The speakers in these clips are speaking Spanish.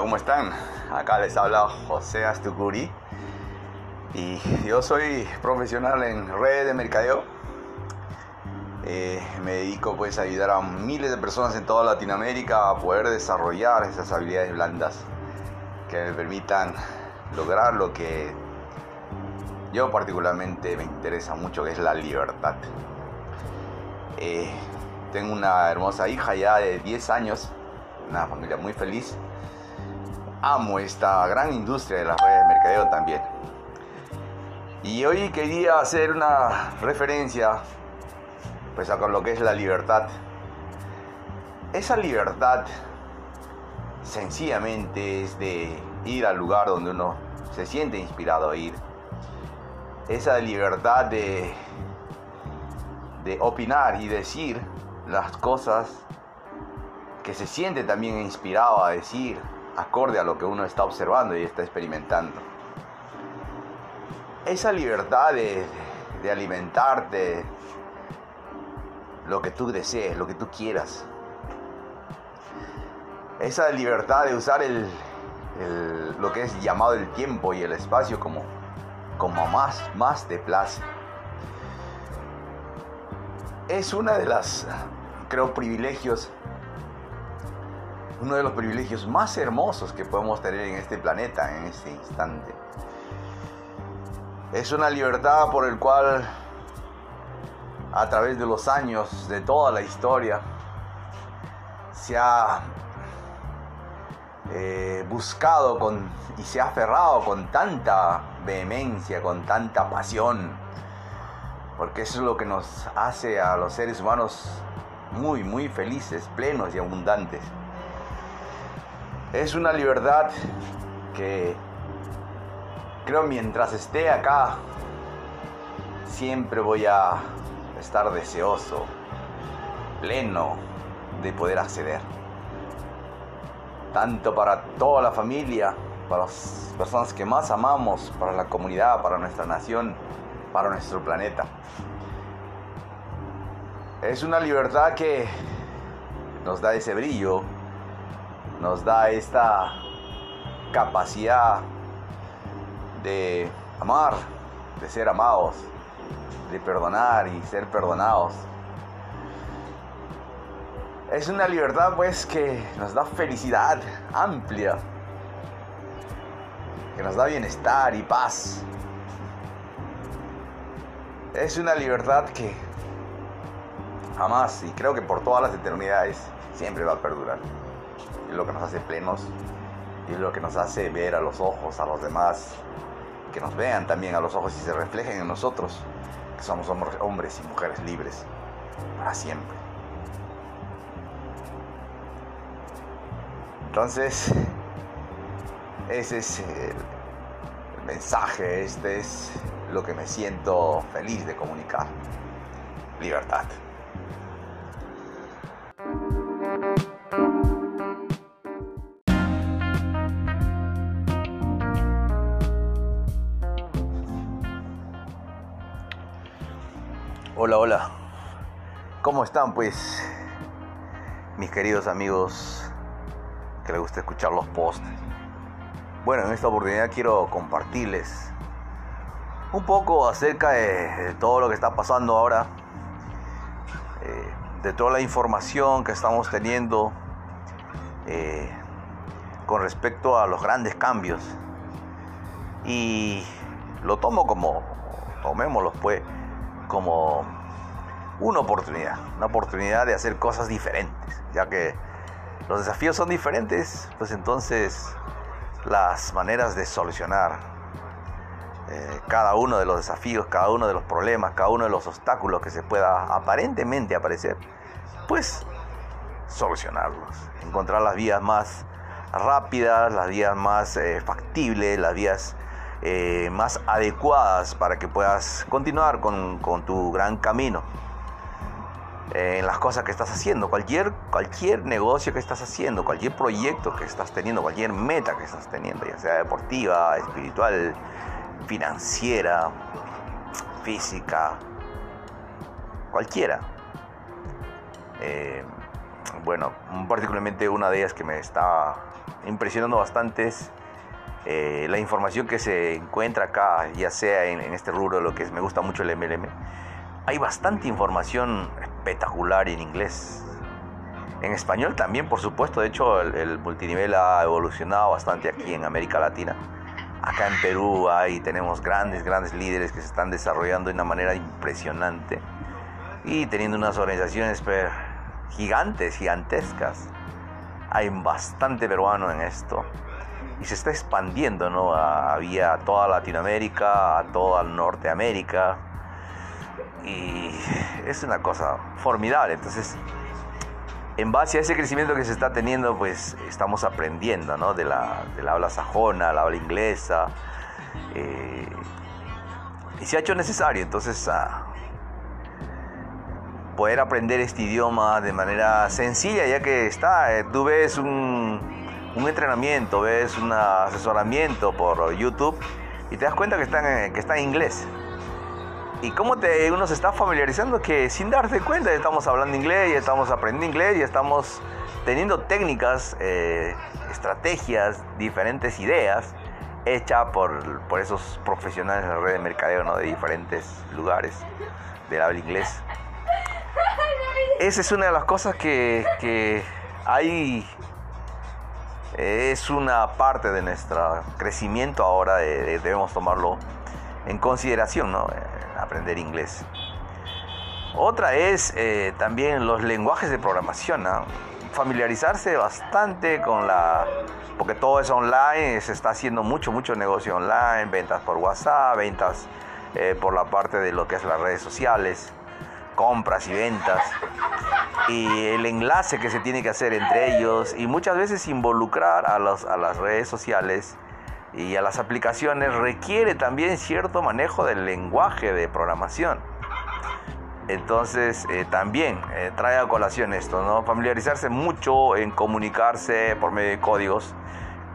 ¿cómo están? Acá les habla José Astucuri y yo soy profesional en redes de mercadeo. Eh, me dedico pues a ayudar a miles de personas en toda Latinoamérica a poder desarrollar esas habilidades blandas que me permitan lograr lo que yo particularmente me interesa mucho, que es la libertad. Eh, tengo una hermosa hija ya de 10 años, una familia muy feliz. Amo esta gran industria de las redes de mercadeo también. Y hoy quería hacer una referencia pues a lo que es la libertad. Esa libertad sencillamente es de ir al lugar donde uno se siente inspirado a ir. Esa libertad de, de opinar y decir las cosas que se siente también inspirado a decir, acorde a lo que uno está observando y está experimentando. Esa libertad de, de alimentarte lo que tú desees, lo que tú quieras. Esa libertad de usar el, lo que es llamado el tiempo y el espacio como, como más, más te place. Es una de las creo, privilegios, uno de los privilegios más hermosos que podemos tener en este planeta, en este instante. Es una libertad por el cual, a través de los años, de toda la historia, se ha eh, buscado con, y se ha aferrado con tanta vehemencia, con tanta pasión, porque eso es lo que nos hace a los seres humanos muy, muy felices, plenos y abundantes. Es una libertad que creo mientras esté acá, siempre voy a estar deseoso, pleno de poder acceder. Tanto para toda la familia, para las personas que más amamos, para la comunidad, para nuestra nación, para nuestro planeta. Es una libertad que nos da ese brillo, nos da esta capacidad de amar, de ser amados, de perdonar y ser perdonados. Es una libertad pues que nos da felicidad amplia, que nos da bienestar y paz. Es una libertad que jamás y creo que por todas las eternidades siempre va a perdurar. Es lo que nos hace plenos y es lo que nos hace ver a los ojos a los demás, que nos vean también a los ojos y se reflejen en nosotros, que somos hombres y mujeres libres para siempre. Entonces, ese es el mensaje, este es lo que me siento feliz de comunicar. Libertad. Hola, hola. ¿Cómo están pues mis queridos amigos que les gusta escuchar los posts? Bueno, en esta oportunidad quiero compartirles un poco acerca de, todo lo que está pasando ahora, eh, de toda la información que estamos teniendo eh, con respecto a los grandes cambios. Y lo tomo como, tomémoslo pues, como una oportunidad, una oportunidad de hacer cosas diferentes, ya que los desafíos son diferentes, pues entonces las maneras de solucionar eh, cada uno de los desafíos, cada uno de los problemas, cada uno de los obstáculos que se pueda aparentemente aparecer, pues solucionarlos, encontrar las vías más rápidas, las vías más eh, factibles, las vías eh, más adecuadas para que puedas continuar con, tu gran camino en las cosas que estás haciendo, cualquier, cualquier negocio que estás haciendo, cualquier proyecto que estás teniendo, cualquier meta que estás teniendo, ya sea deportiva, espiritual, financiera, física, cualquiera. Eh, bueno, particularmente una de ellas que me está impresionando bastante es eh, la información que se encuentra acá, ya sea en, este rubro, lo que me gusta mucho el MLM. Hay bastante información espectacular en inglés. En español también, por supuesto. De hecho, el, multinivel ha evolucionado bastante aquí en América Latina. Acá en Perú hay, tenemos grandes, grandes líderes que se están desarrollando de una manera impresionante y teniendo unas organizaciones gigantes, gigantescas. Hay bastante peruano en esto y se está expandiendo, ¿no? A, toda Latinoamérica, a toda Norteamérica y es una cosa formidable. Entonces, en base a ese crecimiento que se está teniendo, pues estamos aprendiendo ¿no? de, la, habla sajona, la habla inglesa. Eh, y se ha hecho necesario, entonces, poder aprender este idioma de manera sencilla, ya que está, eh, tú ves un, un, entrenamiento, ves un asesoramiento por YouTube y te das cuenta que está en, que está en inglés. ¿Y cómo te, uno se está familiarizando? Que sin darte cuenta estamos hablando inglés, estamos aprendiendo inglés, ya estamos teniendo técnicas, eh, estrategias, diferentes ideas hechas por, por, esos profesionales de la red de mercadeo ¿no? de diferentes lugares del habla inglés. Esa es una de las cosas que, que hay, es una parte de nuestro crecimiento ahora, debemos tomarlo en consideración, ¿no? aprender inglés. Otra es eh, también los lenguajes de programación, familiarizarse bastante con la, porque todo es online, se está haciendo mucho, mucho negocio online, ventas por WhatsApp, ventas eh, por la parte de lo que es las redes sociales, compras y ventas, y el enlace que se tiene que hacer entre ellos, y muchas veces involucrar a, los, a las redes sociales y a las aplicaciones requiere también cierto manejo del lenguaje de programación. Entonces eh, también eh, trae a colación esto, ¿no? Familiarizarse mucho en comunicarse por medio de códigos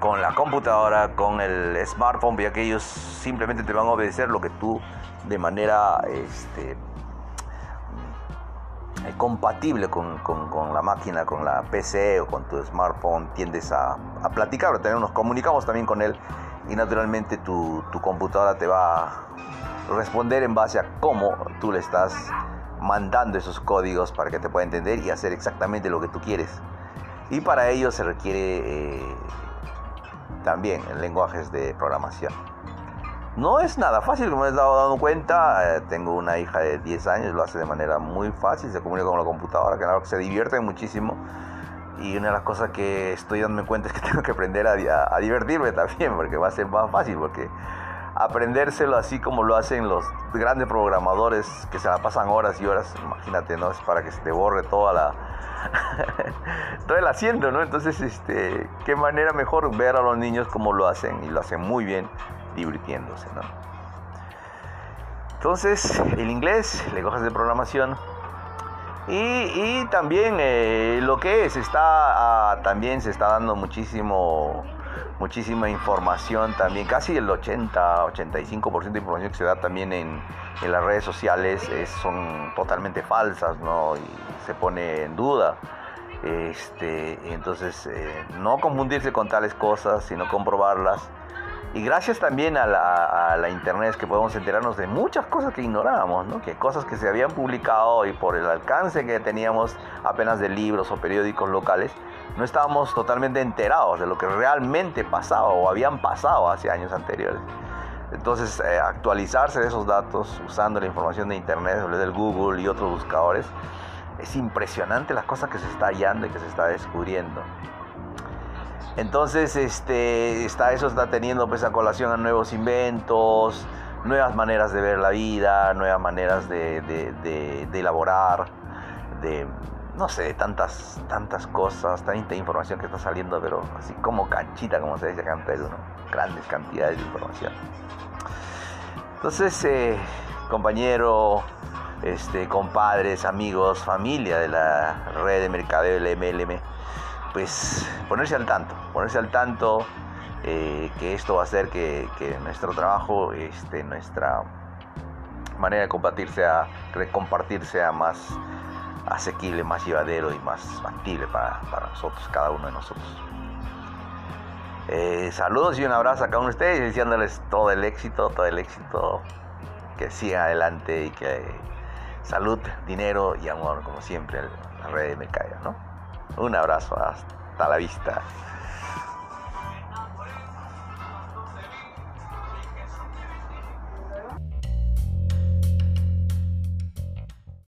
con la computadora, con el smartphone, ya que ellos simplemente te van a obedecer lo que tú de manera este, compatible con, con, la máquina, con la PC o con tu smartphone, tiendes a, a platicar tener, nos comunicamos también con él y naturalmente tu, tu, computadora te va a responder en base a cómo tú le estás mandando esos códigos para que te pueda entender y hacer exactamente lo que tú quieres. Y para ello se requiere eh, también lenguajes de programación. No es nada fácil, como me he dado cuenta. Eh, tengo una hija de 10 años, lo hace de manera muy fácil, se comunica con la computadora, que, que se divierte muchísimo. Y una de las cosas que estoy dándome cuenta es que tengo que aprender a, divertirme también, porque va a ser más fácil, porque aprendérselo así como lo hacen los grandes programadores que se la pasan horas y horas, imagínate, ¿no? Es para que se te borre toda la... todo el asiento, ¿no? Entonces, este, qué manera mejor ver a los niños cómo lo hacen y lo hacen muy bien divirtiéndose, ¿no? Entonces, el inglés, lenguajes de programación y, también eh, lo que es, está, ah, también se está dando muchísimo, muchísima información también, casi el 80, 85% de información que se da también en, en las redes sociales son totalmente falsas, ¿no? Y se pone en duda. Este, entonces, eh, no confundirse con tales cosas, sino comprobarlas y gracias también a la, internet es que podemos enterarnos de muchas cosas que ignorábamos, ¿no? que cosas que se habían publicado y por el alcance que teníamos apenas de libros o periódicos locales, no estábamos totalmente enterados de lo que realmente pasaba o habían pasado hace años anteriores. Entonces, eh, actualizarse de esos datos usando la información de Internet, del Google y otros buscadores, es impresionante las cosas que se está hallando y que se está descubriendo. Entonces, este, está, eso está teniendo pues a colación a nuevos inventos, nuevas maneras de ver la vida, nuevas maneras de, de, elaborar, de, no sé, tantas, tantas cosas, tanta información que está saliendo, pero así como canchita, como se dice acá en grandes cantidades de información. Entonces, eh, compañero, este, compadres, amigos, familia de la red de mercadeo del MLM, pues ponerse al tanto, ponerse al tanto eh, que esto va a hacer que, nuestro trabajo, este, nuestra manera de compartirse a, de compartir sea más asequible, más llevadero y más factible para, nosotros, cada uno de nosotros. Eh, saludos y un abrazo a cada uno de ustedes, deseándoles todo el éxito, todo el éxito, que siga adelante y que salud, dinero y amor, como siempre, la red me caiga, ¿no? Un abrazo, hasta la vista.